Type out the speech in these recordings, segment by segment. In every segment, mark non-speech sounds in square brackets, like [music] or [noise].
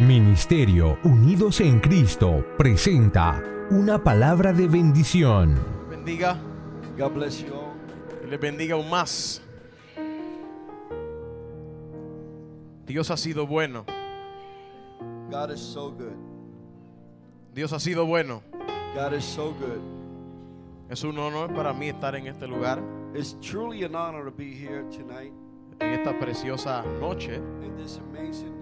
Ministerio Unidos en Cristo presenta una palabra de bendición. bendiga God bless you all. les bendiga aún más. Dios ha sido bueno. God is so good. Dios ha sido bueno. God is so good. Es un honor para mí estar en este lugar, It's truly an honor to be here tonight en esta preciosa noche. in this amazing night.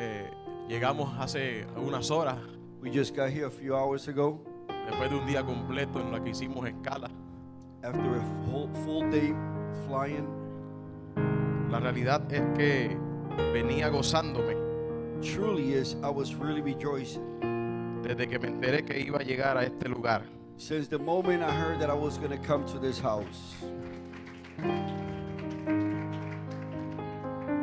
Eh, llegamos hace unas horas, We just got here a few hours ago después de un día completo en la que hicimos escala. after a full, full day flying. La realidad es que venía gozándome Truly is, I was really rejoicing. desde que me enteré que iba a llegar a este lugar. Since the moment I heard that I was going to come to this house,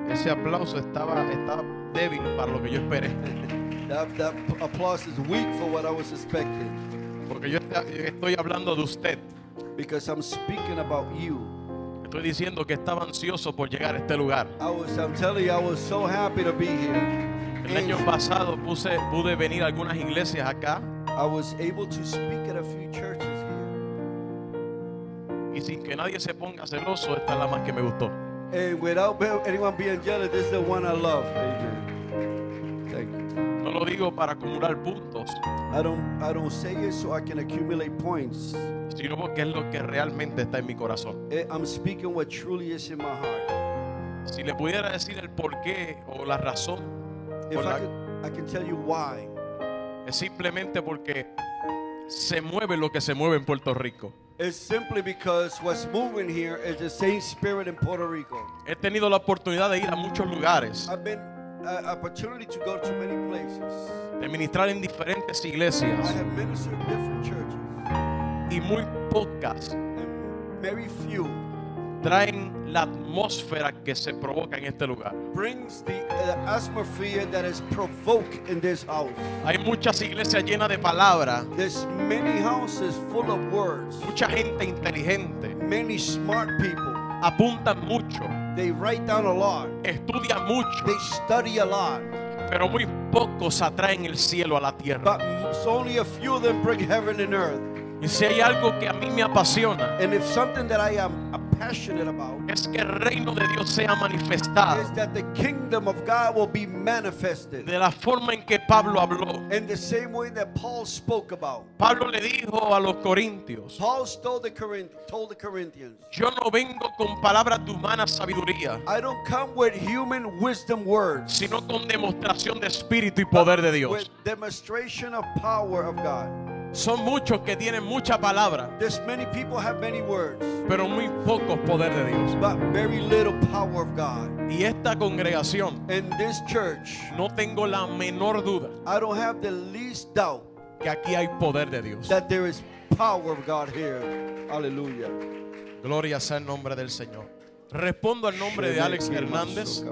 Ese aplauso estaba, estaba débil para lo que yo esperé. [laughs] that, that applause is weak for what I was expecting Porque yo estoy hablando de usted. because I'm speaking about you. Estoy diciendo que estaba ansioso por llegar a este lugar. I was, I'm telling you, I was so happy to be here. El año pasado puse, pude venir a algunas iglesias acá I was able to speak at a few churches here. y sin que nadie se ponga celoso, esta es la más que me gustó. And without anyone being jealous, this is the one I love. Amen. Thank you. No lo digo para acumular puntos, I don't I don't say it so I can accumulate points. sino porque es lo que realmente está en mi corazón. Eh, I'm speaking what truly is in my heart. Si le pudiera decir el porqué o la razón, If la- I can, I can tell you why. es simplemente porque se mueve lo que se mueve en Puerto Rico. It's simply because what's moving here is the same spirit in Puerto Rico. He tenido la oportunidad de ir a muchos lugares, I've been uh, opportunity to go to many places. de ministrar en diferentes I have ministered in different churches, y muy pocas. And very few traen la atmósfera que se provoca en este lugar. brings the uh, atmosphere that is provoked in this house. Hay muchas iglesias llenas de palabra, There's many houses full of words, mucha gente inteligente, many smart people. apuntan mucho, They write down a lot, estudian mucho, they study a lot, pero muy pocos atraen el cielo a la tierra. but only a few of them bring heaven and earth. Y si hay algo que a mí me apasiona, And if something that I am passionate about es que el reino de Dios sea manifestado is that the kingdom of God will be manifested de la forma en que Pablo habló. in the same way that Paul spoke about. Pablo le dijo a los corintios, Paul told the, Corinth- told the Corinthians, yo no vengo con palabras de humana sabiduría, I don't come with human wisdom words, sino con demostración de espíritu y poder de Dios. with demonstration of power of God. Son muchos que tienen mucha palabra, There's many people have many words, pero muy pocos poder de Dios. but very little power of God. Y esta congregación, In this church, no tengo la menor duda I don't have the least doubt que aquí hay poder de Dios. that there is power of God here. Hallelujah. Gloria sea el nombre del Señor. Respondo al nombre de Alex Hernández,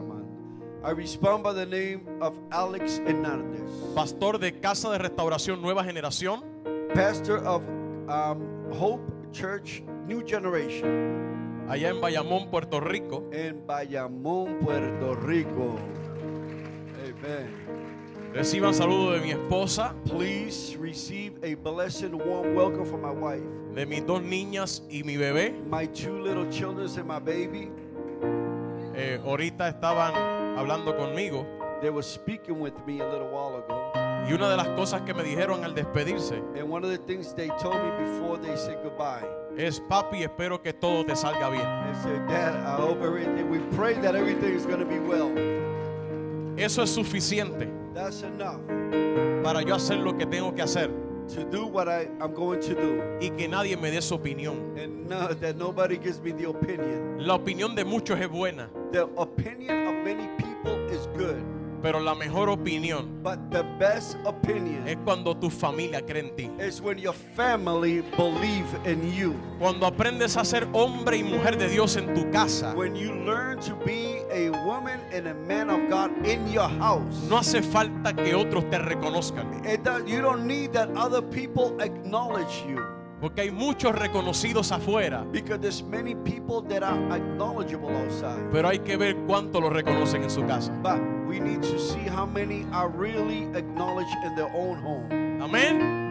I respond by the name of Alex Hernandez, pastor de Casa de Restauración Nueva Generación, pastor of um, Hope Church New Generation allá en Bayamón, Puerto Rico. in Bayamón, Puerto Rico. Amen. Reciban saludos de mi esposa, Please receive a blessed warm welcome from my wife, de mis dos niñas y mi bebé. my two little children, and my baby. Eh, ahorita estaban hablando conmigo They were speaking with me a little while ago. Y una de las cosas que me dijeron al despedirse And one of the things they told me before they said goodbye, es, papi, espero que todo te salga bien. they said, Dad, I hope everything, we pray that everything is going to be well. Eso es suficiente That's enough para yo hacer lo que tengo que hacer to do what I, I'm going to do. y que nadie me dé su opinión. And no, that nobody gives me the opinion. La opinión de muchos es buena, The opinion of many pero la mejor opinión but the best opinion es cuando tu familia cree en ti. is when your family believe in you. Cuando aprendes a ser hombre y mujer de Dios en tu casa, When you learn to be a woman and a man of God in your house. no hace falta que otros te reconozcan. It does, you don't need that other people acknowledge you. Porque hay muchos reconocidos afuera. Because there's many people that are acknowledgeable outside. Pero hay que ver cuánto lo reconocen en su casa. But we need to see how many are really acknowledged in their own home. Amén.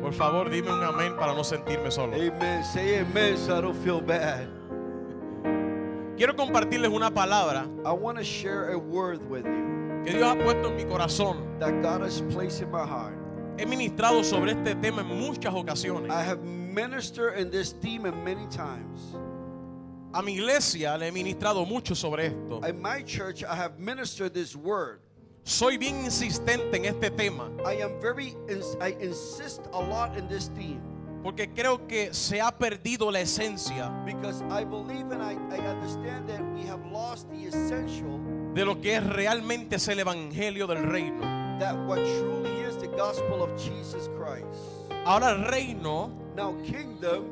Por favor, dime un amén para no sentirme solo. Amen. Say amen so I don't feel bad. Quiero compartirles una palabra I want to share a word with you que Dios ha puesto en mi corazón. that God has placed in my heart. He ministrado sobre este tema en muchas ocasiones. I have ministered in this theme many times. A mi iglesia le he ministrado mucho sobre esto. In my church, I have ministered this word. Soy bien insistente en este tema I am very, I insist a lot in this theme porque creo que se ha perdido la esencia because I believe and I, I understand that we have lost the essential de lo que es realmente es el evangelio del reino. that what truly is the gospel of Jesus Christ. Ahora el reino Now, kingdom,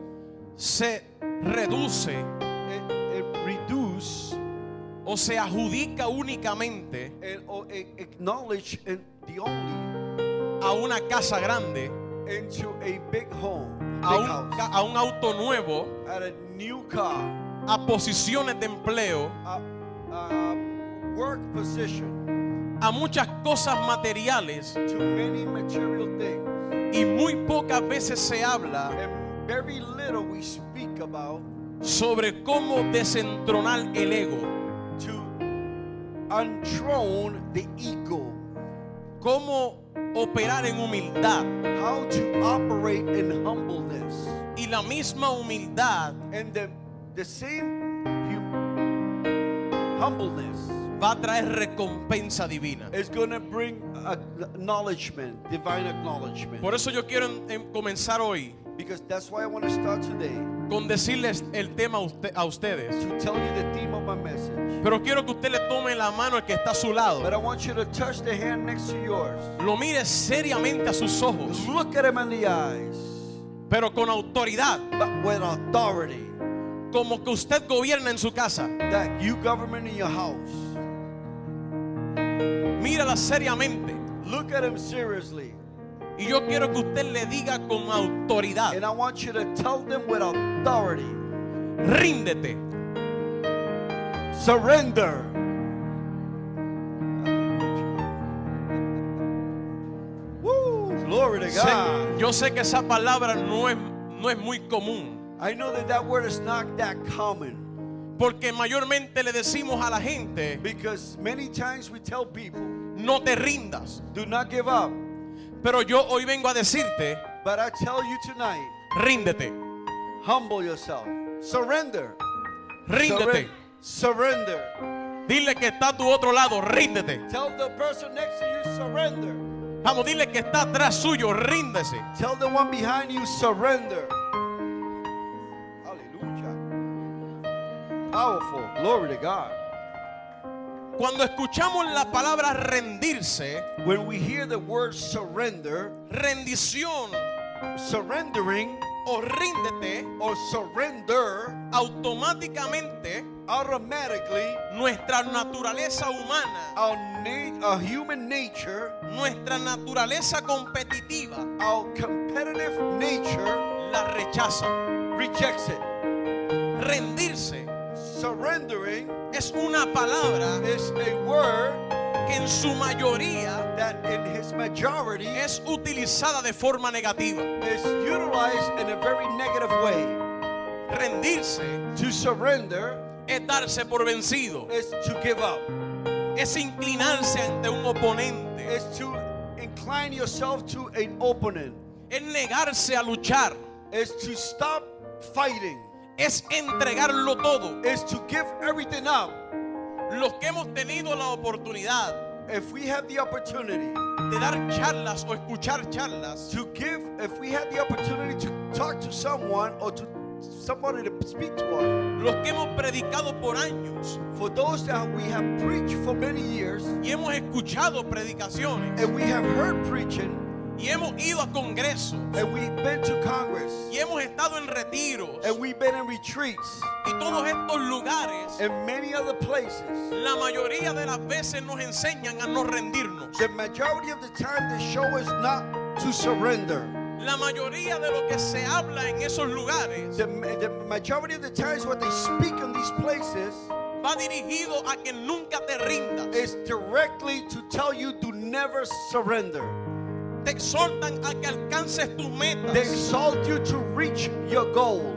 se reduce it, it reduce o se adjudica únicamente and or a- acknowledge in the only a una casa grande, into a big home, big a un, house, a un auto nuevo, at a new car, a posiciones de empleo, a, a work position, a muchas cosas materiales to many material things. y muy pocas veces se habla And very little we speak about sobre cómo desentronar el ego, to unthrone the ego, cómo operar en humildad how to operate in humbleness. y la misma humildad And the, the same hum- humbleness va a traer recompensa divina. is going to bring acknowledgement, divine acknowledgement. Por eso yo quiero en- en comenzar hoy Because that's why I want to start today con decirles el tema a, usted- a ustedes. to tell you the theme of my message. Pero quiero que usted le tome la mano al que está a su lado. But I want you to touch the hand next to yours. Lo mire seriamente a sus ojos, Look at him in the eyes, pero con autoridad, but with authority como que usted gobierna en su casa. that you government in your house. Mírala seriamente. Look at him seriously. Y yo quiero que usted le diga con autoridad, And I want you to tell them with authority ríndete. surrender. [laughs] Woo! Glory to God. yo sé que esa palabra no es, no es muy común, I know that that word is not that common porque mayormente le decimos a la gente, because many times we tell people, no te rindas. do not give up. Pero yo hoy vengo a decirte, But I tell you tonight, ríndete, humble yourself. Surrender. ríndete. Surren- Surrender. Dile que está a tu otro lado, ríndete. Tell the person next to you, surrender. Vamos, dile que está atrás suyo, ríndese. Tell the one behind you, surrender. Powerful. Glory to God. Cuando escuchamos la palabra rendirse, When we hear the word surrender, rendición surrendering o ríndete, or surrender, automáticamente automatically nuestra naturaleza humana, our, na- our human nature, nuestra naturaleza competitiva our competitive nature la rechaza. rejects it. Rendirse Surrendering es una palabra is a word que en su mayoría that in his majority es utilizada de forma negativa. is utilized in a very negative way. Rendirse To surrender es darse por vencido, is to give up, es inclinarse ante un oponente, is to incline yourself to an opponent, es negarse a luchar, is to stop fighting, es entregarlo todo. is to give everything up. Los que hemos tenido la oportunidad If we have the opportunity de dar charlas o escuchar charlas, to give, if we have the opportunity to talk to someone or to somebody to speak to us, los que hemos predicado por años for those that we have preached for many years y hemos escuchado predicaciones and we have heard preaching y hemos ido a congresos and we've been to Congress y hemos estado en retiros and we've been in retreats y todos estos lugares, and many other places. la mayoría de las veces nos enseñan a no rendirnos. The majority of the time they show us not to surrender. La mayoría de lo que se habla en esos lugares the, the majority of the times what they speak in these places va dirigido a que nunca te rindas. is directly to tell you to never surrender. Te exhortan a que alcances tus They metas. exalt you to reach your goal.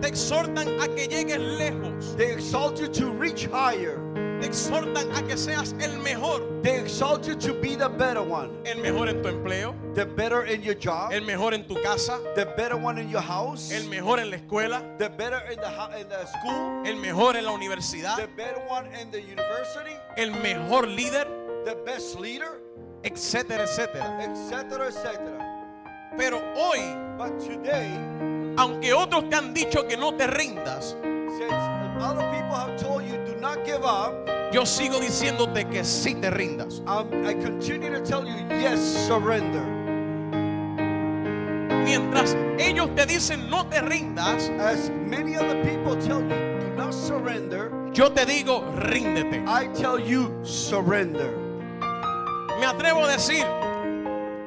Te exhortan a que llegues lejos. They exalt you to reach higher. Te exhortan a que seas el mejor. They exalt you to be the better one. El mejor en tu empleo. The better in your job. El mejor en tu casa. The better one in your house. El mejor en la escuela. The better in the, in the school. El mejor en la universidad. The better one in the university. El mejor líder. The best leader. Etcétera, etcétera. Etc. Etc. Pero hoy, But today, aunque otros te han dicho que no te rindas, since other people have told you do not give up, yo sigo diciéndote que sí te rindas. um, I continue to tell you yes, surrender. Mientras ellos te dicen no te rindas, As many other people tell you do not surrender, yo te digo ríndete. I tell you surrender. Me atrevo a decir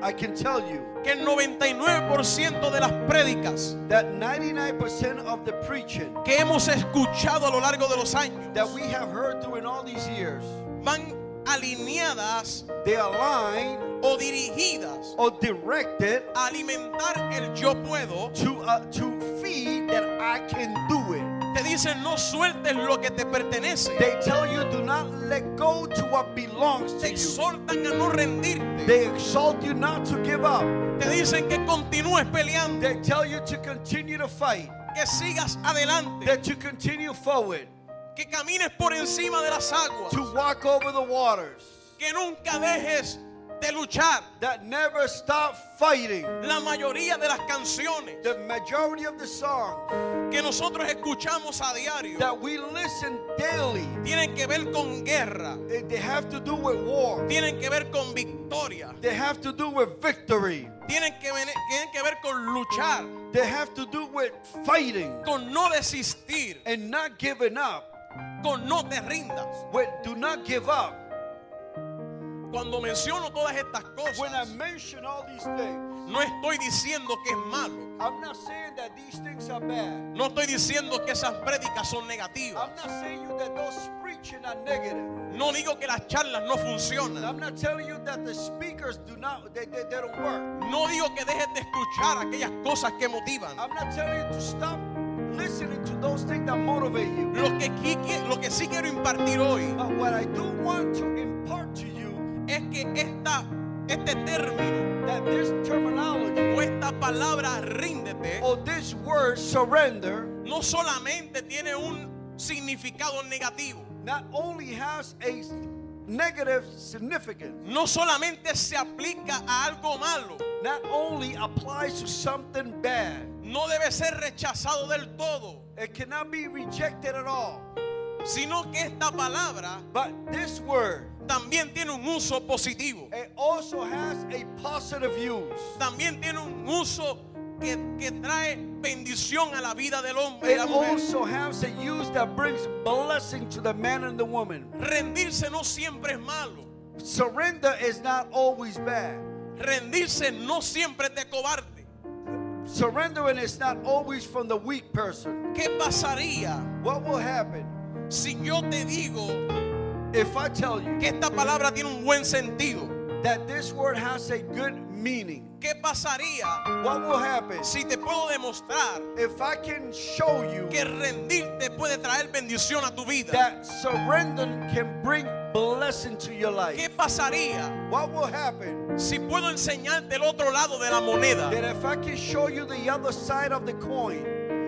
I can tell you que el 99% de las prédicas that 99% of the preaching que hemos escuchado a lo largo de los años that we have heard all these years, van alineadas they align o dirigidas or directed a alimentar el yo puedo. to uh, to feed that I can do it. Te dicen no sueltes lo que te pertenece. They tell you do not let go to what belongs Te to you. exhortan a no rendirte. They exalt you not to give up. Te dicen que continúes peleando, They tell you to continue to fight, que sigas adelante, that you continue forward, que camines por encima de las aguas, to walk over the waters, que nunca dejes de luchar. that never stop fighting. La mayoría de las canciones The majority of the songs que nosotros escuchamos a diario that we listen daily, tienen que ver con guerra, they, they have to do with war. tienen que ver con victoria, They have to do with victory. tienen que, ven- tienen que ver con luchar, They have to do with fighting con no desistir, and not giving up. con no te rindas. With do not give up. Cuando menciono todas estas When I cosas, mention all these things, no estoy diciendo que es malo, I'm not saying that these things are bad. no estoy diciendo que esas prédicas son negativas, I'm not saying you that those preaching are negative. no digo que las charlas no funcionan, I'm not telling you that the speakers do not they, they, they don't work. no digo que dejes de escuchar aquellas cosas que motivan. I'm not telling you to stop listening to those things that motivate you. Que, lo que sí quiero impartir hoy But what I do want to impart to you es que esta, este término that this terminology o esta palabra ríndete or this word surrender no solamente tiene un significado negativo, not only has a negative significance, no solamente se aplica a algo malo, not only applies to something bad, no debe ser rechazado del todo, it cannot be rejected at all. sino que esta palabra But this word, también tiene un uso positivo, it also has a positive use. también tiene un uso que, que trae bendición a la vida del hombre y It la mujer. also has a use that brings blessing to the man and the woman. Rendirse no siempre es malo, Surrender is not always bad. rendirse no siempre es de cobarde. Surrendering is not always from the weak person. ¿Qué pasaría What will happen si yo te digo if I tell you que esta palabra tiene un buen sentido? that this word has a good meaning? ¿Qué pasaría What will happen si te puedo demostrar if I can show you que rendirte puede traer bendición a tu vida? that surrender can bring blessing to your life? ¿Qué pasaría What will happen si puedo enseñarte el otro lado de la moneda? that if I can show you the other side of the coin?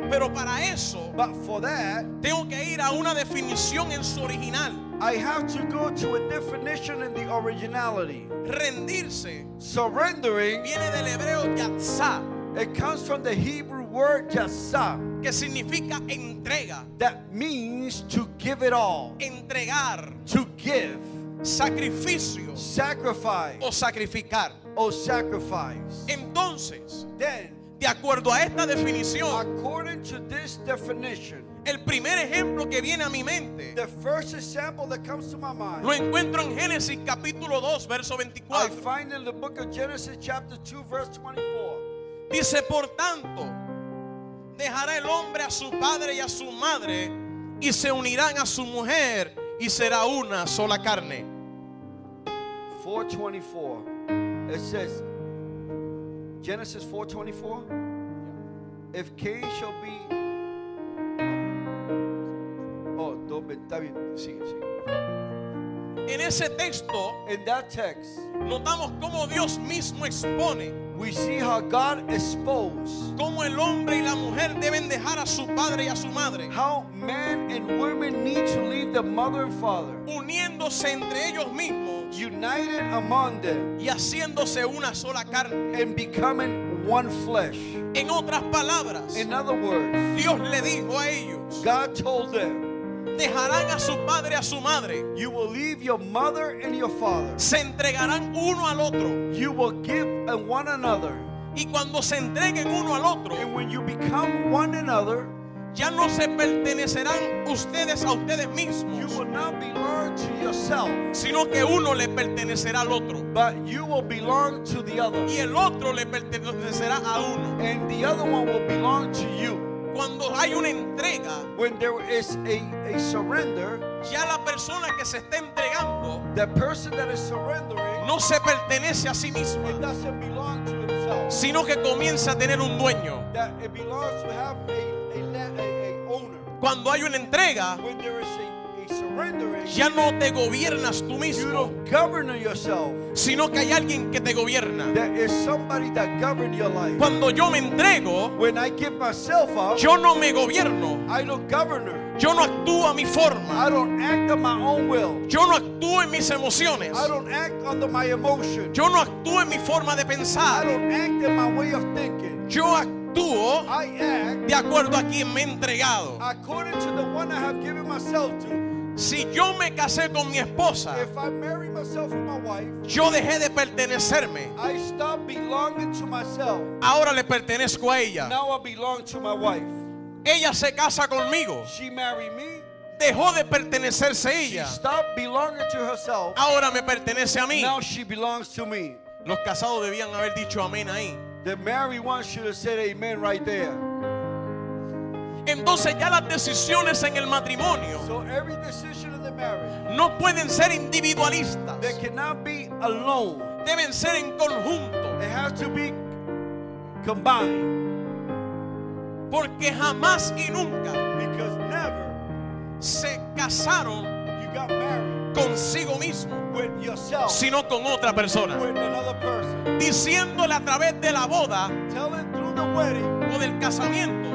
Pero para eso But for that, tengo que ir a una definición en su original. I have to go to a definition in the originality. Rendirse. Surrendering, viene del hebreo yatzá, it comes from the Hebrew word jasa, que significa entrega, that means to give it all, entregar, to give, sacrificio. Sacrifice, o sacrificar. or sacrifice. Entonces, Then, de acuerdo a esta definición, according to this definition, el primer ejemplo que viene a mi mente the first example that comes to my mind, lo encuentro en Génesis capítulo 2, verso I 24. find in the book of Genesis, chapter 2, verse 24. Dice, por tanto, dejará el hombre a su padre y a su madre y se unirán a su mujer y será una sola carne. 424. It says, Genesis 424. If Cain shall be. Oh, está bien. Sigue, sigue. En ese texto In that text, notamos cómo Dios mismo expone we see how God exposed cómo el hombre y la mujer deben dejar a su padre y a su madre, how men and women need to leave the mother and father, uniéndose entre ellos mismos united among them, y haciéndose una sola carne. and becoming one flesh. En otras palabras, In other words, Dios le dijo a ellos, God told them, dejarán a su padre a su madre, You will leave your mother and your father. se entregarán uno al otro You will give one another. y cuando se entreguen uno al otro, And when you become one another, ya no se pertenecerán ustedes a ustedes you mismos, will not belong to yourself, sino que uno le pertenecerá al otro but you will belong to the other. y el otro le pertenecerá a uno. And the other one will belong to you. Cuando hay una entrega, When there is a, a surrender, ya la persona que se está entregando the person that is surrendering, no se pertenece a sí it misma, doesn't belong to himself. sino que comienza a tener un dueño. That it belongs to have a, a, a, a owner. Cuando hay una entrega, When there is a, ya no te gobiernas tú mismo, sino que hay alguien que te gobierna. Cuando yo me entrego, When I give myself up, yo no me gobierno, I don't govern her. yo no actúo a mi forma, I don't act on my own will. yo no actúo en mis emociones, I don't act under my emotion. yo no actúo en mi forma de I pensar, don't act in my way of thinking. yo actúo I act de acuerdo a quien me he entregado. Si yo me casé con mi esposa, If I marry myself with my wife, yo dejé de pertenecerme, I stop belonging to myself. ahora le pertenezco a ella. Now I belong to my wife. Ella se casa conmigo, She married me. dejó de pertenecerse She ella, stopped belonging to herself. ahora me pertenece a mí. Now she belongs to me. Los casados debían haber dicho amén ahí. The married one should have said amen right there. Entonces ya las decisiones en el matrimonio So every decision in the marriage, no pueden ser individualistas, they cannot be alone. deben ser en conjunto, It has to be combined. porque jamás y nunca Because never se casaron you got married consigo mismo, with yourself, sino con otra persona, with another person. diciéndole a través de la boda Telling through the wedding o del casamiento,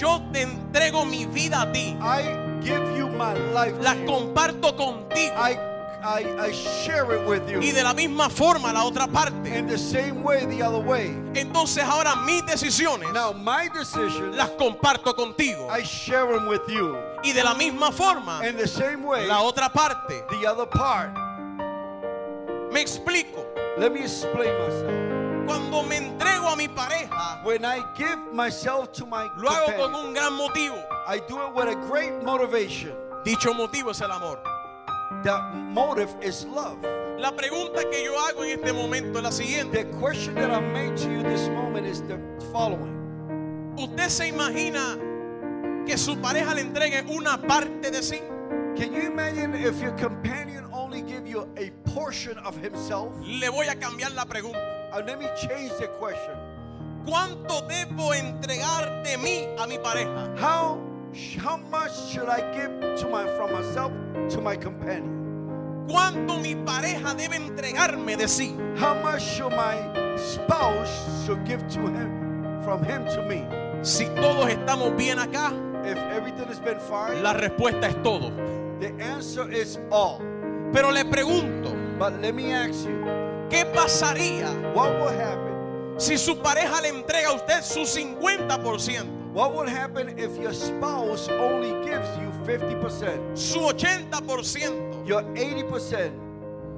yo te entrego mi vida a ti, I give you my life. la comparto contigo I, I, I share it with you. y de la misma forma la otra parte. In the same way, the other way. Entonces ahora mis decisiones Now, my decisions, las comparto contigo I share them with you. y de la misma forma In the same way, la otra parte. the other part. Me explico. Let me explain myself. Cuando me entrego a mi pareja, When I give myself to my lo hago con un gran motivo. I do it with a great motivation. Dicho motivo es el amor. That motive is love. La pregunta que yo hago en este momento es la siguiente. The question that I made to you this moment is the following. ¿Usted se imagina que su pareja le entregue una parte de sí? Can you imagine if your companion only give you a portion of himself? Le voy a cambiar la pregunta. Uh, let me change the question. ¿Cuánto debo entregar de mí a mi pareja? How how much should I give to my from myself to my companion? ¿Cuánto mi pareja debe entregarme de sí? How much should my spouse should give to him from him to me? Si todos estamos bien acá, If everything has been fine, la respuesta es todo. the answer is all. Pero le pregunto, But let me ask you, ¿qué pasaría what will happen? si su pareja le entrega a usted su 50%, What will happen if your spouse only gives you 50%, su 80%, your 80%,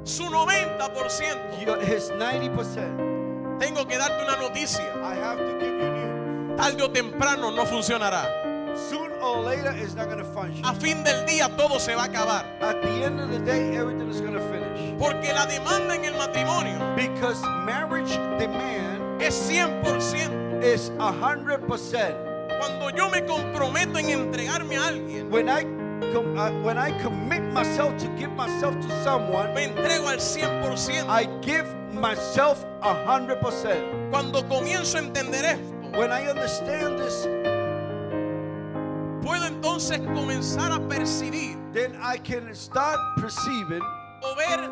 su 90%? your, his 90%? Tengo que darte una noticia. I have to give you news. Tarde o temprano no funcionará. Sooner or later, it's not going to function. A fin del día todo se va a acabar. At the end of the day, everything is going to finish. Porque la demanda en el matrimonio Because marriage demand es 100%. is a hundred percent. Cuando yo me comprometo en entregarme a alguien, When I com- uh, when I commit myself to give myself to someone, me entrego al 100%. I give myself a hundred percent. Cuando comienzo a entender esto, When I understand this, entonces comenzar a percibir then I can start perceiving o ver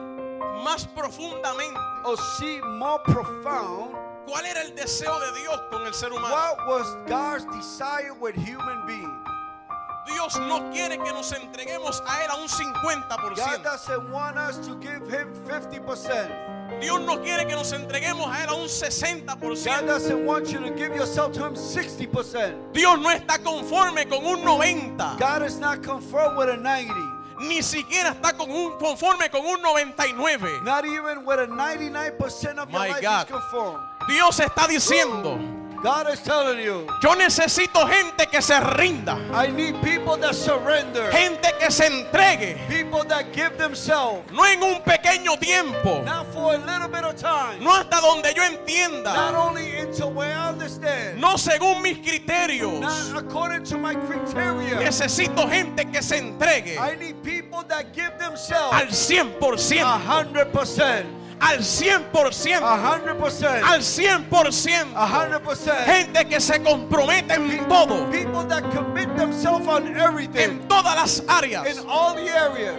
más profundamente or see more profound cuál era el deseo de Dios con el ser humano. what was God's desire with human being. Dios no quiere que nos entreguemos a Él a un God 50%. doesn't want us to give Him 50%. Dios no quiere que nos entreguemos a Él a un God 60%. doesn't want you to give yourself to Him 60%. Dios no está conforme con un 90%. God is not conformed with a 90, Ni siquiera está con un, conforme con un 99%. not even with a 99% of your My life God. is. Dios está diciendo, God is telling you, yo necesito gente que se rinda. I need people that surrender, Gente que se entregue. people that give themselves, No en un pequeño tiempo. not for a little bit of time, No hasta donde yo not entienda. only until where I understand, No según mis criterios. not according to my criteria. Necesito gente que se entregue I need people that give themselves al a 100%. Al 100%. a hundred percent, Al a 100%. hundred percent. Gente que se compromete en todo. People that commit themselves on everything, En todas las áreas. in all the areas,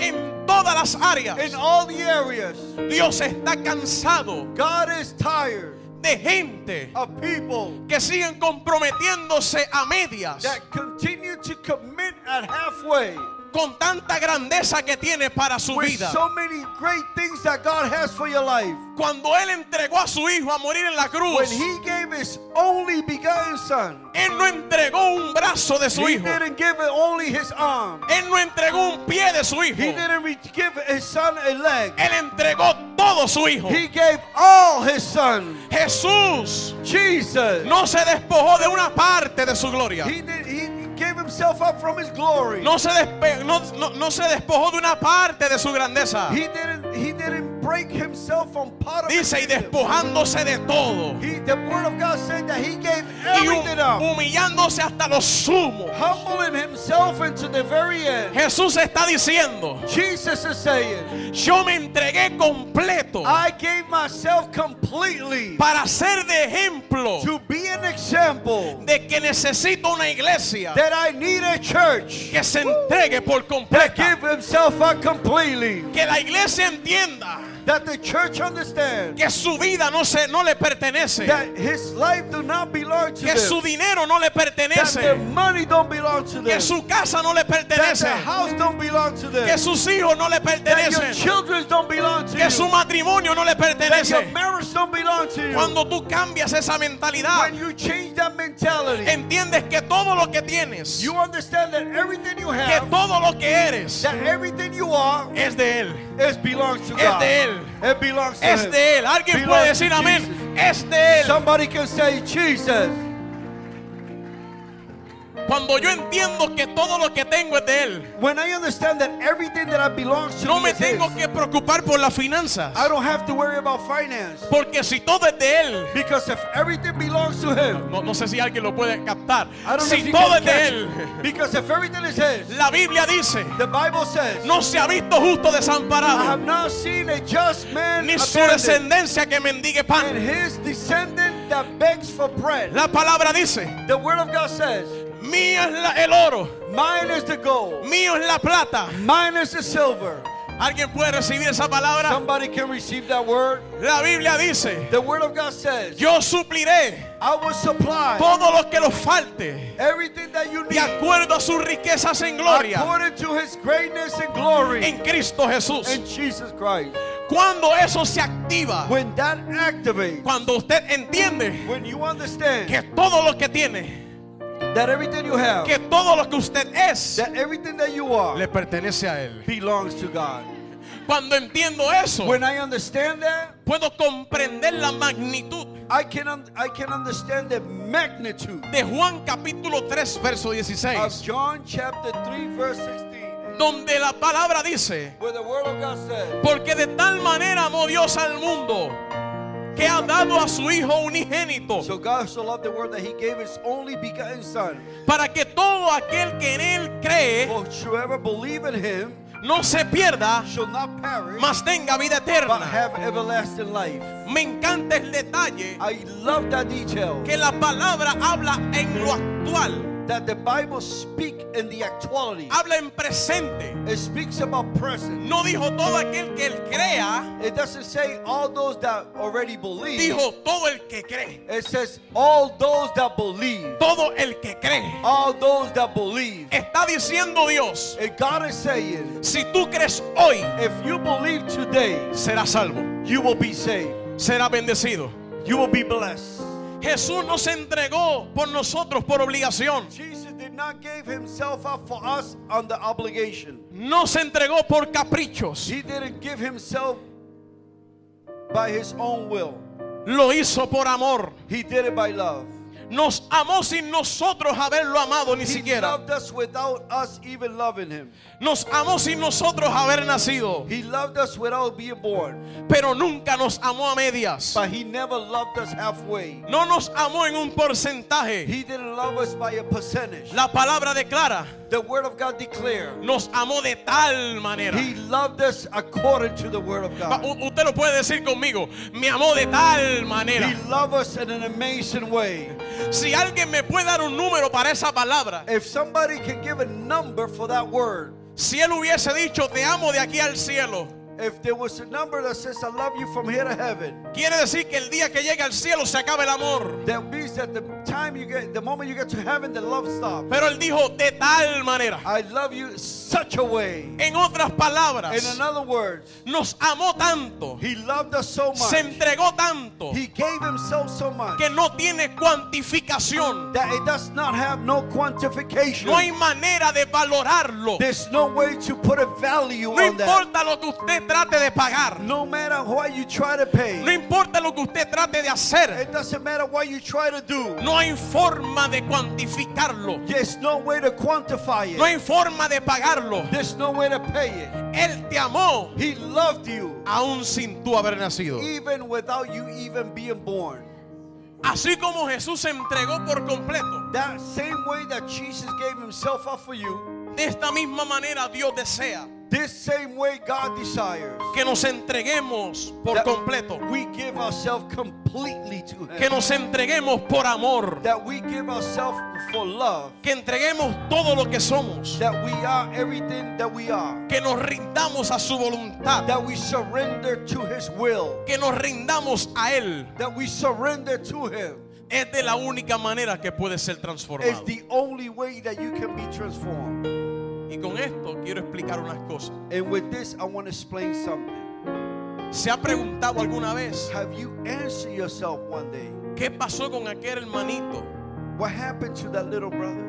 En todas las áreas. in all the areas. Dios está cansado God is tired de gente of people que siguen comprometiéndose a medias that continue to commit at halfway con tanta grandeza que tiene para su with vida. so many great things that God has for your life. Cuando Él entregó a su hijo a morir en la cruz, When He gave His only begotten Son, Él no entregó un brazo de su He hijo. didn't give it only His arm. Él no entregó un pie de su hijo. He didn't give His Son a leg. Él entregó todo su hijo. He gave all His Son. Jesús Jesus. no se despojó de una parte de su gloria. He did. He gave Himself up from His glory. No se, despe- no, no- no se despojó de una parte de su grandeza. He didn't. He didn't break Himself from part of Dice, y despojándose de todo. He, the Word of God said that He gave everything up, humillándose hasta los sumos. humbling Himself into the very end. Jesús está diciendo, Jesus is saying, yo me entregué completo I gave myself completely para ser de ejemplo to be an example de que necesito una iglesia that I need a church que se entregue por that completo. give himself up completely. Que la iglesia entienda That the church understands que su vida no, se, no le pertenece. that his life do not belong to Que su them. dinero no le That their pertenece. money don't belong to Que su casa no le That pertenece. their house don't belong to them. Que sus hijos no le That your pertenecen. children don't belong to Que su matrimonio no le That your pertenece. marriage don't belong to you. Cuando tú cambias esa mentalidad, When you change that mentality, entiendes que todo lo que tienes, you understand that everything you que have, todo lo que eres, that everything you are, es de Él. Is belongs to Es God. de Él. It belongs to Es Him. de Él. Alguien Belongs puede decir amén. Es de Él. Somebody can say Jesus. Cuando yo entiendo que todo lo que tengo es de Él, When I understand that everything that I belongs to no me tengo His, que preocupar por las finanzas. I don't have to worry about finance. Porque si todo es de Él, Because if everything belongs to Him, no, no sé si alguien lo puede captar. I don't Si todo es de Él. Because if everything is His, la Biblia dice, the Bible says, no se ha visto justo I have desamparado, not seen a just man ni su descendencia que mendigue and pan. his descendant that begs for bread. La palabra dice, The Word of God says, mío es la- el oro, Mine is the gold, mío es la plata. mine is the silver. ¿Alguien puede recibir esa palabra? Somebody can receive that word. La Biblia dice, The Word of God says, yo supliré I will supply todo lo que los falte everything that you de need acuerdo a sus riquezas en gloria according to His greatness and glory en Cristo Jesús. in Jesus Christ. Cuando eso se activa, When that activates, cuando usted entiende when you understand que todo lo que tiene, that everything you have, que todo lo que usted es, that everything that you are le pertenece a Él. belongs to God. Cuando entiendo eso, When I understand that, puedo comprender la magnitud I can I can understand the magnitude de Juan capítulo 3, verso of 16, John chapter 3 verse 16 donde la palabra dice, where the word of God says porque de tal manera amó Dios al mundo que ha dado a su Hijo unigénito So God so loved the world that he gave his only begotten Son. para que todo aquel que en Él cree whoever believe in him no se pierda, shall not perish, mas tenga vida but eterna. have everlasting life. Me encanta el detalle I love that detail. que la palabra habla en lo actual, That the Bible speak in the actuality. habla en presente. It speaks about present. No dijo todo aquel que Él crea, It doesn't say all those that already believe. dijo todo el que cree. It says all those that believe. Todo el que cree. All those that believe. Está diciendo Dios, And God is saying, si tú crees hoy, if you believe today, serás salvo, you will be saved. serás bendecido. You will be blessed. Jesús nos entregó por nosotros por obligación. Jesus did not give himself up for us on the obligation. No se entregó por caprichos. He didn't give himself by his own will. Lo hizo por amor. He did it by love. Nos amó sin nosotros haberlo amado ni He siquiera. loved us without us even loving him. Nos amó sin nosotros haber nacido. He loved us without being born. Pero nunca nos amó a medias. But he never loved us halfway. No nos amó en un porcentaje. He didn't love us by a percentage. La palabra declara, The word of God declared. nos amó de tal manera. He loved us according to the word of God. Usted lo puede decir conmigo. Me amó de tal manera. He loved us in an amazing way. Si alguien me puede dar un número para esa palabra, If somebody can give a number for that word, si él hubiese dicho te amo de aquí al cielo, if there was a number that says, I love you from here to heaven, quiere decir que el día que llegue al cielo se acaba el amor. that means that the time you get, the moment you get to heaven, the love stops. Pero él dijo de tal manera. I love you such a way. En otras In palabras, other words, nos amó tanto, He loved us so se much. entregó tanto, He gave Himself so much que no tiene cuantificación. that it does not have no quantification. No hay manera de valorarlo. There's no way to put a value No on that. importa lo que usted trate de pagar. No matter what you try to pay, No importa lo que usted trate de hacer. it doesn't matter what you try to do. No hay forma de cuantificarlo. There's no way to quantify it. No hay forma de pagarlo. There's no way to pay it. Él te amó He loved you aún sin tú haber nacido. even without you even being born. Así como Jesús se entregó por completo. That same way that Jesus gave himself up for you, De esta misma manera Dios desea this same way God desires que nos entreguemos por completo. we give ourselves completely to Que Him. nos entreguemos por amor. That we give ourselves for love. Que entreguemos todo lo que somos. That we are everything that we are. Que nos rindamos a su voluntad. That we surrender to His will. Que nos rindamos a Él. That we surrender to Him. Es de la única manera que puede ser It's transformado. the only way that you can be transformed. Y con esto quiero explicar unas cosas. And with this, I want to explain something. ¿Se ha preguntado alguna vez Have you answered yourself one day? qué pasó con aquel hermanito What happened to that little brother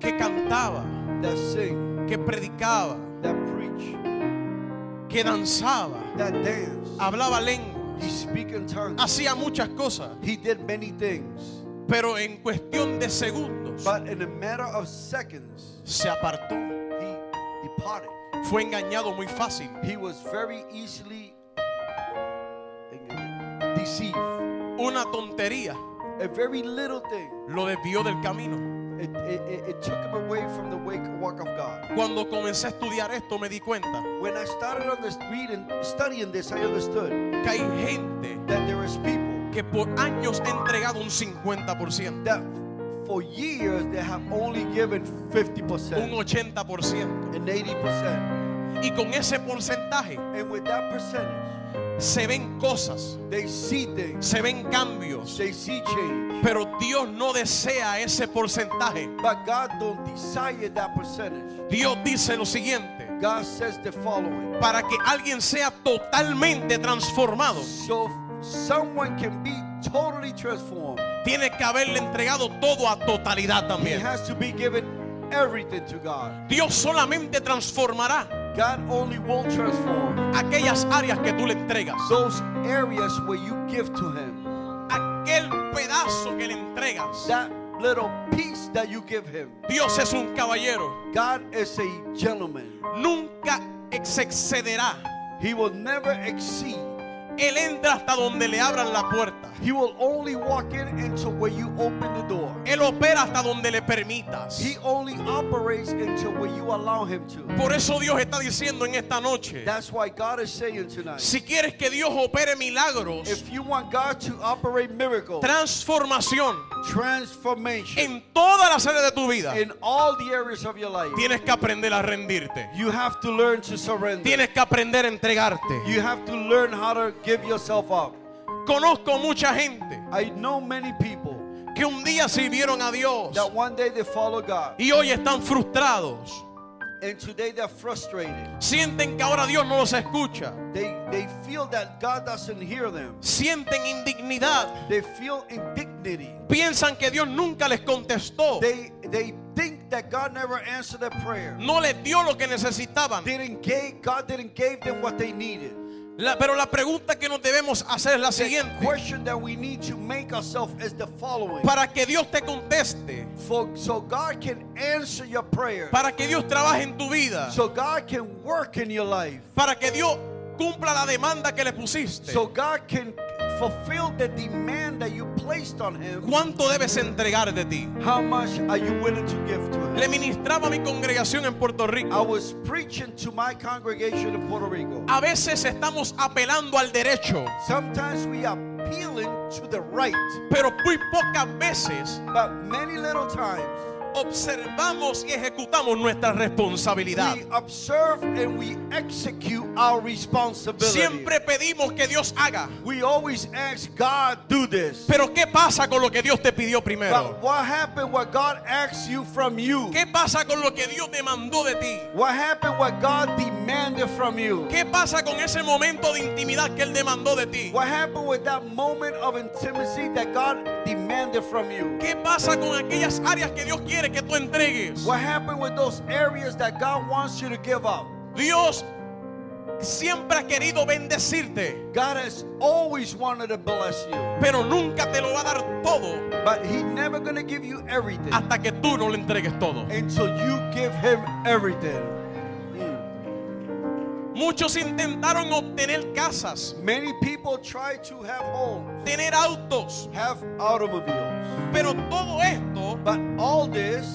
que cantaba, that sing, que predicaba, that preach, que danzaba, that dance? hablaba lengua, He speak in tongues. hacía muchas cosas, He did many things. Pero en cuestión de segundos But in a matter of seconds, se apartó. he departed. Fue engañado muy fácil. He was very easily deceived. Una tontería A very little thing. lo desvió del camino. It, it, it- it took him away from the wake, walk of God. Cuando comencé a estudiar esto me di cuenta When I started on this reading, studying this, I understood que hay gente that there is people que por años ha entregado un 50%, that for years they have only given 50% un 80%. and 80%. Y con ese porcentaje And with that percentage, se ven cosas, they see things, se ven cambios. they see change. Pero Dios no desea ese porcentaje. But God don't desire that percentage. Dios dice lo siguiente, God says the following. para que alguien sea totalmente transformado, So someone can be totally transformed. tiene que haberle entregado todo a totalidad He también. has to be given everything to God. Dios solamente transformará God only will transform aquellas áreas que tú le entregas, those areas where you give to Him. aquel pedazo que le entregas. That little piece that you give Him. Dios es un caballero, God is a gentleman. nunca se excederá He will never exceed Él entra hasta donde le abran la puerta. He will only walk in until where you open the door. Él opera hasta donde le permitas. He only operates until where you allow him to. Por eso Dios está diciendo en esta noche, That's why God is saying tonight. si quieres que Dios opere milagros, If you want God to operate miracles, transformación transformation en todas las áreas de tu vida, in all the areas of your life, tienes que aprender a rendirte. you have to learn to surrender. Tienes que aprender a entregarte. You have to learn how to give yourself up. Conozco mucha gente I know many people que un día sirvieron a Dios that one day they follow God y hoy están frustrados. and today they're frustrated. Sienten que ahora Dios no los escucha. They they feel that God doesn't hear them. Sienten indignidad. They feel indignity. Piensan que Dios nunca les contestó. They they think that God never answered their prayer. No les dio lo que necesitaban. Didn't give God didn't give them what they needed. La- pero la pregunta que nos debemos hacer es la siguiente. Para que Dios te conteste, For, so God can answer your prayer. para que Dios trabaje en tu vida, So God can work in your life. para que Dios cumpla la demanda que le pusiste. So God can fulfill the demand that you placed on him. ¿Cuánto debes entregar de ti? How much are you willing to give to him? Le ministraba a mi congregación en Puerto I Rico. was preaching to my congregation in Puerto Rico. A veces estamos apelando al derecho, Sometimes we are appealing to the right, pero muy pocas veces but many little times observamos y ejecutamos nuestra responsabilidad. we observe and we execute our responsibility. Siempre pedimos que Dios haga. We always ask God, do this. Pero ¿qué pasa con lo que Dios te pidió primero? But what happened what God asked you from you? ¿Qué pasa con lo que Dios demandó de ti? What happened what God demanded from you? ¿Qué pasa con ese momento de intimidad que Él demandó de ti? What happened with that moment of intimacy that God demanded from you? ¿Qué pasa con aquellas áreas que Dios quiere que tú entregues? What happened with those areas that God wants you to give up? Dios siempre ha querido bendecirte, God has always wanted to bless you, pero nunca te lo va a dar todo but He's never going to give you everything hasta que tú no le entregues todo. until you give Him everything. Muchos intentaron obtener casas, Many people try to have homes, tener autos, have automobiles, pero todo esto but all this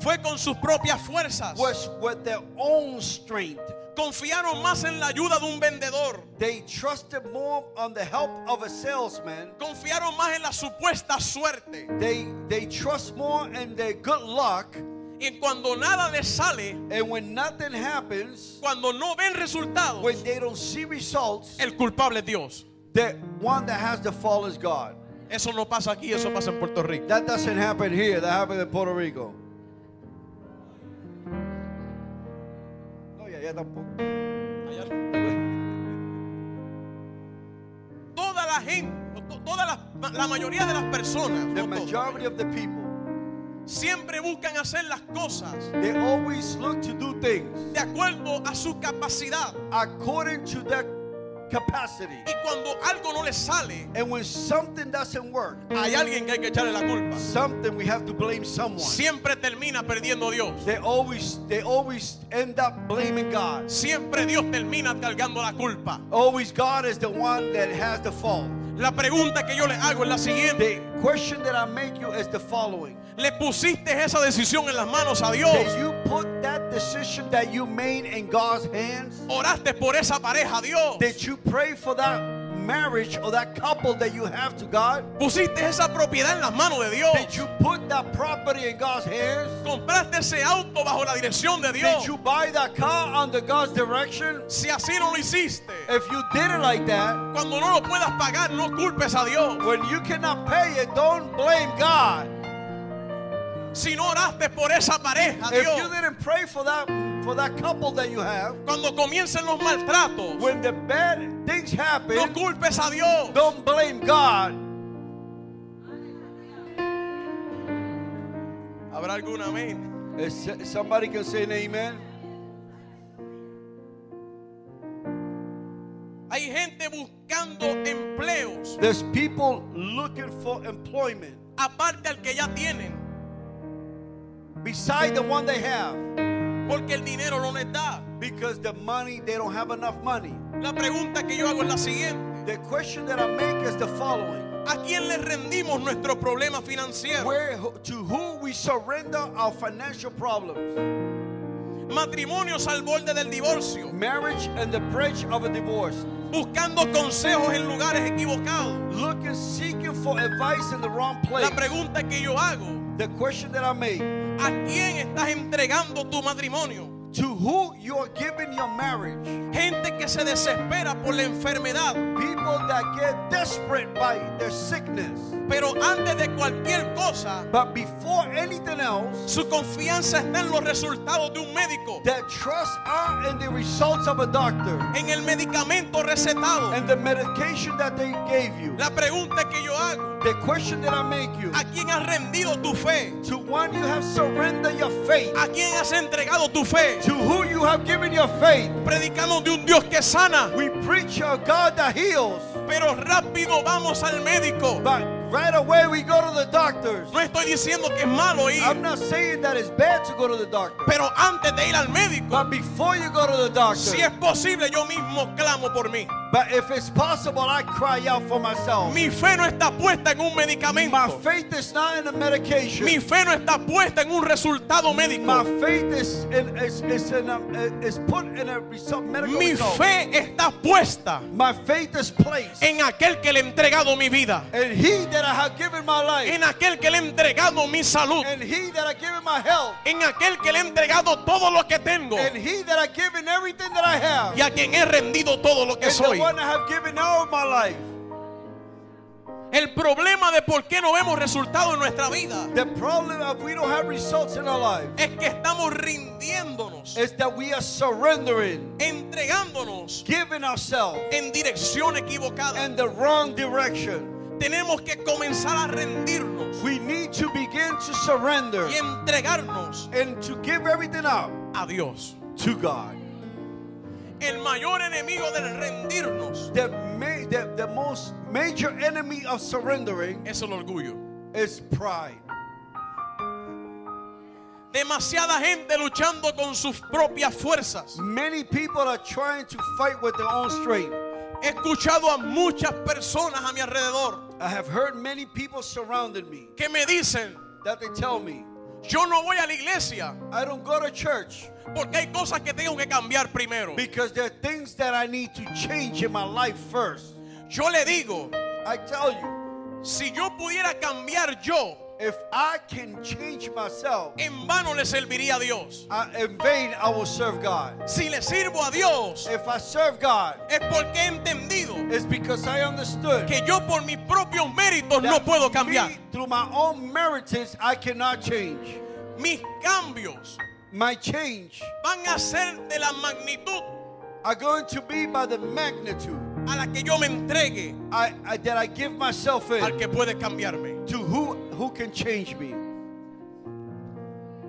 fue con sus propias fuerzas. was with their own strength. Confiaron más en la ayuda de un vendedor. They trusted more on the help of a salesman. Confiaron más en la supuesta suerte. They they trust more in their good luck. Y cuando nada les sale, And when nothing happens, cuando no ven resultados, when they don't see results, el culpable es Dios. the one that has the fall is God. Eso no pasa aquí, eso pasa en Puerto Rico. That doesn't happen here. That happens in Puerto Rico. No, yeah, yeah, tampoco. Toda la gente, to- toda la, la mayoría de las personas, The no majority of the people, siempre buscan hacer las cosas they always look to do things de acuerdo a su capacidad. according to their capacity. Y cuando algo no les sale, And when something doesn't work, hay alguien que hay que echarle la culpa. something we have to blame someone. Siempre termina perdiendo Dios. They always they always end up blaming God. Siempre Dios termina cargando la culpa. Always God is the one that has the fault. La pregunta que yo le hago es la siguiente. The question that I make you is the following. ¿Le pusiste esa decisión en las manos a Dios? Did you put that decision that you made in God's hands? ¿Oraste por esa pareja, Dios? Did you pray for that marriage or that couple that you have to God? ¿Pusiste esa propiedad en las manos de Dios? Did you put that property in God's hands? ¿Compraste ese auto bajo la dirección de Dios? Did you buy that car under God's direction? Si así no lo hiciste, If you did it like that, cuando no lo puedas pagar, no culpes a Dios. when you cannot pay it, don't blame God. Si no oraste por esa pareja, If Dios, you didn't pray for that for that couple that you have, cuando comiencen los maltratos, when the bad things no happen, culpes a Dios. don't blame God. ¿Habrá algún amén? Is- Somebody can say an amen. Hay gente buscando empleos There's people looking for employment aparte al que ya tienen, beside the one they have porque el dinero no les da. because the money they don't have enough money. La pregunta que yo hago es la siguiente. The question that I make is the following. ¿A quién le rendimos nuestro problema financiero? Where to whom we surrender our financial problems? Matrimonios al borde del divorcio, Marriage and the bridge of a divorce. buscando consejos en lugares equivocados. Looking seeking for advice in the wrong place. La pregunta que yo hago, The question that I make. ¿A quién estás entregando tu matrimonio? To who you are giving your marriage. Gente que se desespera por la enfermedad, People that get desperate by their sickness. pero antes de cualquier cosa, But before anything else, su confianza está en los resultados de un médico, their trust are in the results of a doctor en el medicamento recetado. and the medication that they gave you. La pregunta que yo hago, The question that I make you. ¿a quién has rendido tu fe? To one you have surrendered your faith. ¿A quién has entregado tu fe? To who you have given your faith. Predicamos de un Dios que sana, We preach a God that heals. pero rápido vamos al médico. But right away we go to the doctors. No estoy diciendo que es malo I'm ir, not saying that it's bad to go to the doctor. pero antes de ir al médico, But before you go to the doctor, si es posible, yo mismo clamo por mí. But if it's possible, I cry out for myself. Mi fe no está puesta en un My medicamento. faith is not in the medication. Mi fe no está puesta en un resultado My médico. faith is in, is, is, in a, is put in a result, medical Mi result. fe está puesta My faith is placed en aquel que le he entregado mi vida, in He that I have given my life, en aquel que le he entregado mi salud, and He that I given my health, en aquel que le he entregado todo lo que tengo and He that I given everything that I have, y a quien he rendido todo lo que and soy. El problema de por qué no vemos resultados en nuestra vida The problem of we don't have results in our life es que estamos rindiéndonos, is that we are surrendering, entregándonos giving ourselves en dirección equivocada. in the wrong direction. Tenemos que comenzar a rendirnos We need to begin to surrender y entregarnos and to give everything up a Dios. to God. El mayor enemigo del rendirnos The, ma- the, the most major enemy of surrendering es el orgullo. is pride. Demasiada gente luchando con sus propias fuerzas. Many people are trying to fight with their own strength. He escuchado a muchas personas a mi alrededor I have heard many people surrounding me que me dicen, that they tell me, yo no voy a la iglesia I don't go to church porque hay cosas que tengo que cambiar primero. because there are things that I need to change in my life first. Yo le digo, I tell you, si yo pudiera cambiar yo, if I can change myself, en vano le serviría a Dios. I, in vain I will serve God. Si le sirvo a Dios, If I serve God, es porque he entendido it's because I understood que yo por mis propios méritos no puedo cambiar. me, through my own merits, I cannot change. Mis cambios My change van a ser de la magnitud are going to be by the magnitude a la que yo me entregue I, I, that I give myself al in que puede cambiarme. To who, who can change me.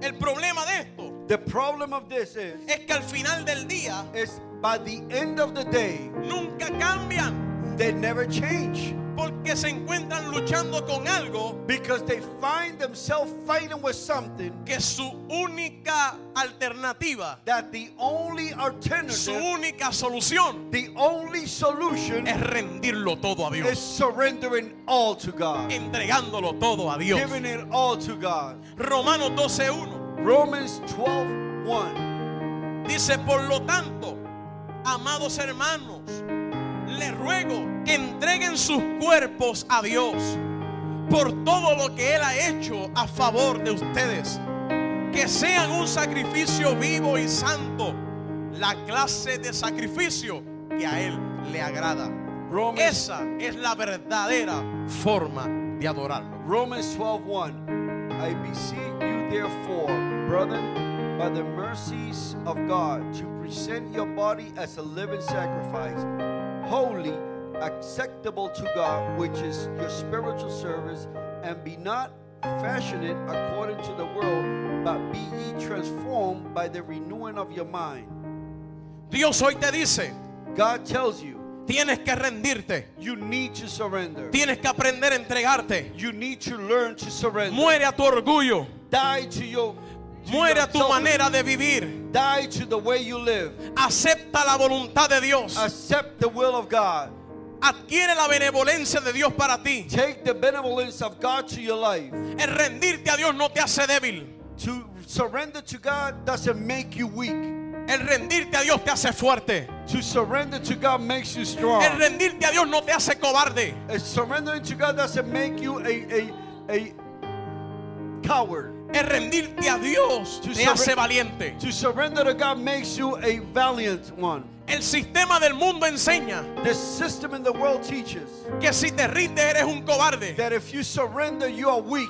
El problema de esto The problem of this is, es que al final del día is by the end of the day, nunca cambian they never change porque se encuentran luchando con algo because they find themselves fighting with something que su única alternativa, that the only su alternative, única solución the only solution es rendirlo todo a is Dios, surrendering all to God, entregándolo todo a Dios. giving it all to God. Romanos 12:1 Romans 12 1. dice, por lo tanto, amados hermanos, les ruego que entreguen sus cuerpos a Dios por todo lo que Él ha hecho a favor de ustedes. Que sean un sacrificio vivo y santo, la clase de sacrificio que a Él le agrada. Romans, Esa es la verdadera forma de adorarlo. Romans 12 1. I beseech you, therefore, brethren, by the mercies of God, to present your body as a living sacrifice, holy, acceptable to God, which is your spiritual service, and be not fashioned according to the world, but be ye transformed by the renewing of your mind. Dios hoy te dice, God tells you, tienes que rendirte, you need to surrender. tienes que aprender a entregarte. You need to learn to surrender. Muere a tu orgullo, Die to your muere a tu manera de vivir. Die to the way you live. Acepta la voluntad de Dios. Accept the will of God. Adquiere la benevolencia de Dios para ti. Take the benevolence of God to your life. El rendirte a Dios no te hace débil. To surrender to God doesn't make you weak. El rendirte a Dios te hace fuerte. To surrender to God makes you El strong. rendirte a Dios no te hace cobarde. Uh, Surrendering to God doesn't make you a, a, a coward. El rendirte a Dios To te hace valiente. To surrender to God makes you a valiant one. El sistema del mundo enseña The system in the world teaches que si te rindes eres un cobarde. that if you surrender, you are weak.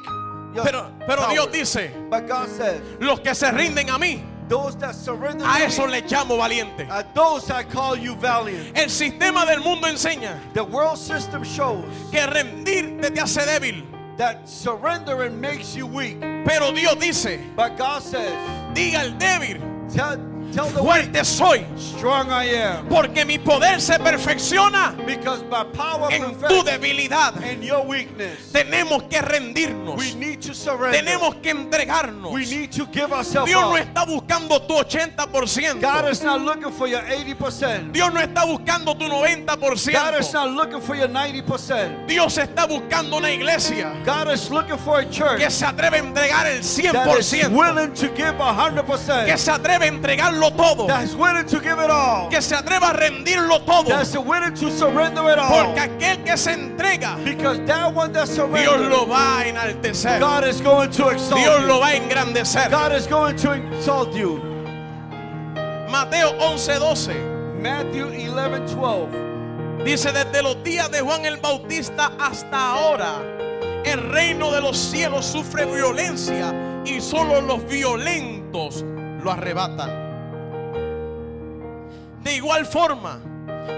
You're Pero, pero. Dios dice, But God says, los que se rinden a mí, those that surrender a eso le llamo valiente. those I call you valiant. El sistema del mundo enseña The world system shows que rendirte te hace débil. That surrendering makes you weak. Pero Dios dice, But God says, diga al débil, tell, tell the weak, fuerte soy, strong I am. porque mi poder se perfecciona Because my power en tu debilidad. in your weakness. Tenemos que rendirnos. We need to surrender. Tenemos que entregarnos. We need to give ourselves Dios no está buscando tu 80%. God is not looking for your 80%. Dios no está buscando tu God is 90%. not looking for your 90%. Dios está buscando una iglesia God is looking for a church que se atreve a entregar el that is 100%. willing to give Que 100%. se atreve a entregarlo todo. That is willing to give it all. Que se atreva a rendirlo todo. That's willing to surrender it all. Porque aquel que se entrega, Because that one that Dios lo va a enaltecer. God is going to exalt Dios lo va a engrandecer. God is going to exalt you. Mateo 11:12 Matthew 11, 12. dice: Desde los días de Juan el Bautista hasta ahora, el reino de los cielos sufre violencia y solo los violentos lo arrebatan. De igual forma,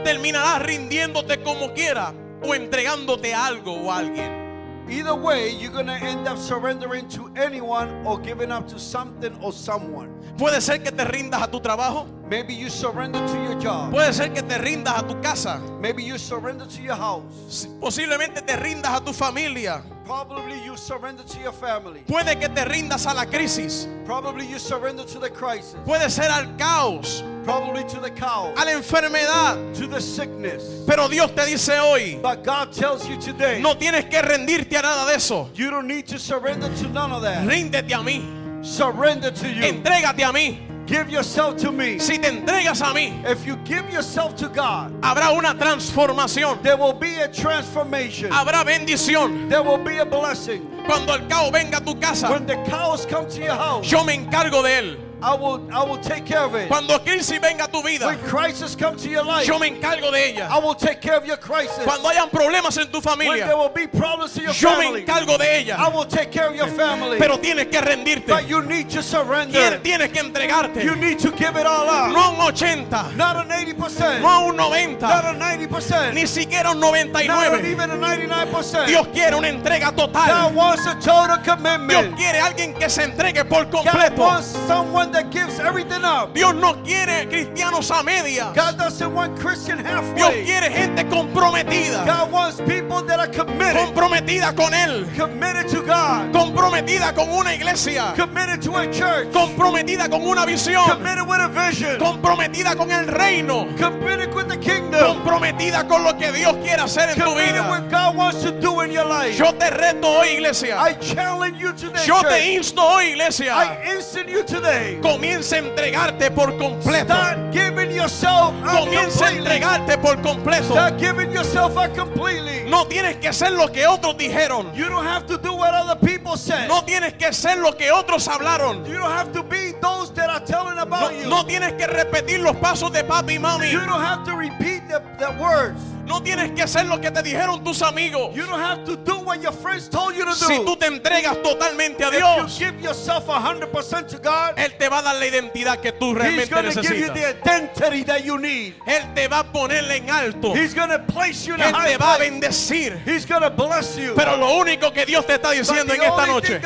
terminarás rindiéndote como quiera o entregándote a algo o a alguien. Either way, you're going to end up surrendering to anyone or giving up to something or someone. Puede ser que te rindas a tu trabajo, Maybe you surrender to your job. puede ser que te rindas a tu casa, Maybe you surrender to your house. posiblemente te rindas a tu familia, Probably you surrender to your family. puede que te rindas a la crisis, Probably you surrender to the crisis. puede ser al caos, Probably to the cow. a la enfermedad. To the sickness. Pero Dios te dice hoy, But God tells you today, no tienes que rendirte a nada de eso. you don't need to surrender to none of that. Ríndete a mí, Surrender to you. entrégate a mí. Give yourself to me. Si te entregas a mí, If you give yourself to God, habrá una transformación, there will be a transformation. habrá bendición. There will be a blessing. Cuando el caos venga a tu casa, When the cows come to your house, yo me encargo de él. I will I will take care of it. Cuando crisis venga a tu vida, When crisis come to your life, yo me encargo de ella. I will take care of your crisis. Cuando hayan problemas en tu When there familia, will be problems in your yo me family, encargo de I ella. will take care of your family. Pero tienes que rendirte. But you need to surrender. Tien- Tienes que entregarte. You need to give it all up. No a un 80, Not an 80%. no a un Not 90, a 90%. ni siquiera un Not 99. even a 99%. Dios quiere una entrega God total. wants a total Dios commitment. quiere alguien que se entregue por God completo. wants someone that gives everything up. Dios no quiere cristianos a medias. God doesn't want Christian Dios halfway. quiere gente comprometida. God wants people that are committed. Comprometida con Él. Committed to God. Comprometida con una iglesia. Committed to a church. Comprometida con una visión. Committed with a vision. Comprometida con el reino. Committed with the kingdom. Comprometida con lo que Dios quiere hacer en tu Committed vida. what God wants to do in your life. Yo te reto hoy, iglesia. I challenge you today. Yo te insto hoy, iglesia. I instant you today. Comienza a entregarte por completo. Start giving yourself Comienza a entregarte por completo. Start giving yourself up completely. No tienes que ser lo que otros dijeron. You don't have to do what other people say. No tienes que ser lo que otros hablaron. You don't have to be those that are telling No, about you. no tienes que repetir los pasos de papi y mami. You don't have to repeat the, the words. No tienes que hacer lo que te dijeron tus amigos. You don't have to do what your friends told you to do. Si tú te entregas totalmente a if Dios, you give yourself 100% to God, Él te va a dar la identidad que tú realmente to give you necesitas. the identity that you need. Él te va a ponerle en alto. He's place you in Él te va a bendecir. He's bless you. Pero lo único que Dios te está diciendo the en esta noche,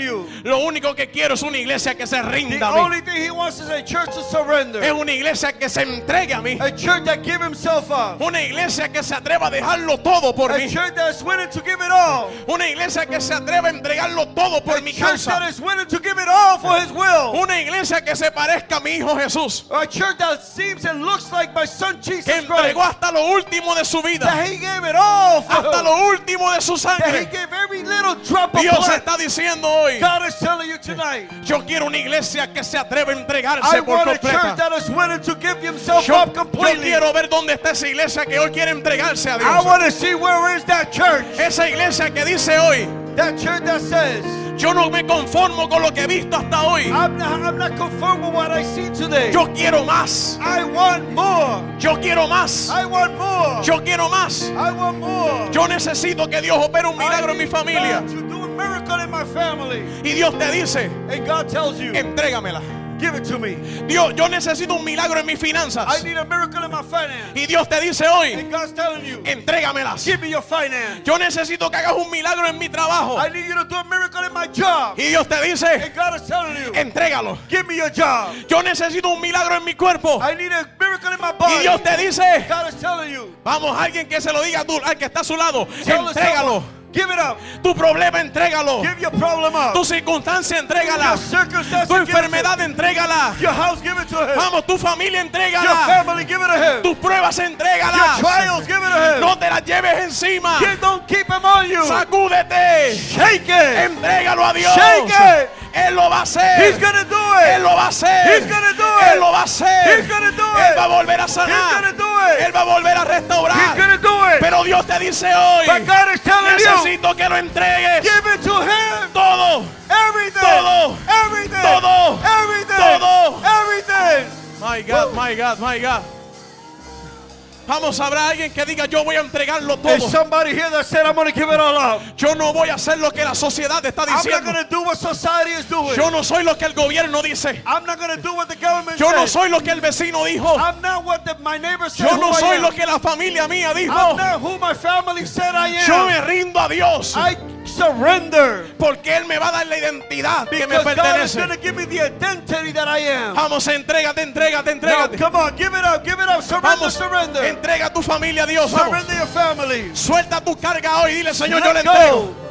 you, lo único que quiero es una iglesia que se the rinda a mí. only thing He wants is a church to surrender. Es una iglesia que se entregue a mí. A church that give Himself up. Una iglesia iglesia que se atreva a dejarlo todo por mí. church that is willing to give it all. Una iglesia que se atreva a entregarlo todo por mi causa. Una iglesia que se parezca a mi hijo Jesús. A church that seems and looks like my son Jesus Que entregó hasta lo último de su vida. Lo último de su sangre. gave every little drop of Dios está diciendo hoy. God is telling you tonight. Yo quiero una iglesia que se atreve a I entregarse por want a church completa. that is willing to give himself Yo, up yo completely. quiero ver dónde está esa iglesia que hoy quiere entregarse a I Dios. want to see where is that church. Esa iglesia que dice hoy, That church that says, yo no me conformo con lo que he visto hasta hoy. I'm not, I'm not conformed with what I see today. Yo quiero más. I want more. Yo quiero más. I want more. Yo quiero más. I want more. Yo necesito que Dios opere un milagro en mi familia. God to do a miracle in my family. Y Dios te dice, And God tells you, entrégamela. Give it to me. Dios, yo necesito un milagro en mis I finanzas. need a miracle in my finance. Y Dios te dice hoy, And God's telling you, entrégamelas. give me your finance. Yo necesito que hagas un milagro en mi trabajo. I need you to do a miracle in my job. Y Dios te dice, And God is telling you, entrégalo. give me your job. Yo necesito un milagro en mi cuerpo. I need a miracle in my Y body. Dios te dice, God is telling you, vamos, alguien que se lo diga tú, al que está a su lado, tell entrégalo. Give it up. Tu problema, entrégalo. Give your problem up. Tu circunstancia, entrégala. Your Tu enfermedad, entrégala. Your house, give it to him. Vamos, tu familia, Your entrégala. family, give it to him. Tus pruebas, Your entrégalas. trials, give it to him. No te las lleves encima. Don't keep him on you. Sacúdete. Shake it. Entrégalo a Dios. Shake it. Él lo va a hacer. He's gonna do Él lo va a hacer. He's gonna do it. Él lo va a hacer. He's gonna do Él va a volver a He's sanar. gonna do it. Él va a volver a He's restaurar. gonna do it. Pero Dios te dice hoy, But God is telling you, necesito que lo entregues give it to him. todo. Everything. Todo. Everything. Todo. Everything. Todo. Everything. My God, my God, my God. Vamos, habrá alguien que diga, yo voy a entregarlo todo. somebody here that said, I'm going to give it all up. Yo no voy a hacer lo que la sociedad está I'm not diciendo. going to do what society is doing. Yo no soy lo que el gobierno dice. I'm not going to do what the government Yo no soy lo que el vecino dijo. I'm not what the, my neighbor said Yo no soy lo que la familia mía I'm dijo. not who my family said I am. Yo me rindo a Dios. I surrender. Porque Él me va a dar la identidad que me Because God is pertenece. give me the identity that I am. Vamos, entrégate, entrégate, Now, entrégate. come on, give it up, give it up. Surrender, Vamos, surrender. Entrega a tu familia a Dios. Vamos. Surrender your family. Suelta tu carga hoy. Dile, Señor, yo le entrego. go.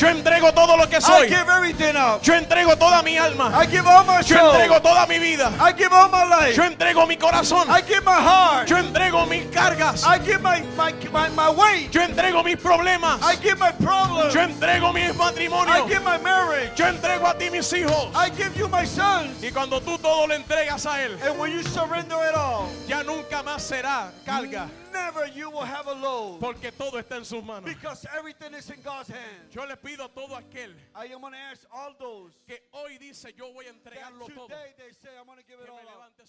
Yo entrego todo lo que I soy. give everything up. Yo entrego toda mi alma. I give all my Yo entrego toda mi vida. I give all my life. Yo entrego mi corazón. I give my heart. Yo entrego mis cargas. I give my, my, my, my weight. Yo entrego mis problemas. I give my problems. Yo entrego mis I matrimonios. give my marriage. Yo entrego a ti mis hijos. I give you my sons. Y cuando tú todo le entregas a Él, And when you surrender it all, ya nunca más será carga. Never you will have a load. Porque todo está en sus manos. Because everything is in God's hands. Yo le pido a todo aquel I am going to ask all those que hoy dice yo voy a entregarlo todo. today they say, I'm going to give Que it me all up. levante.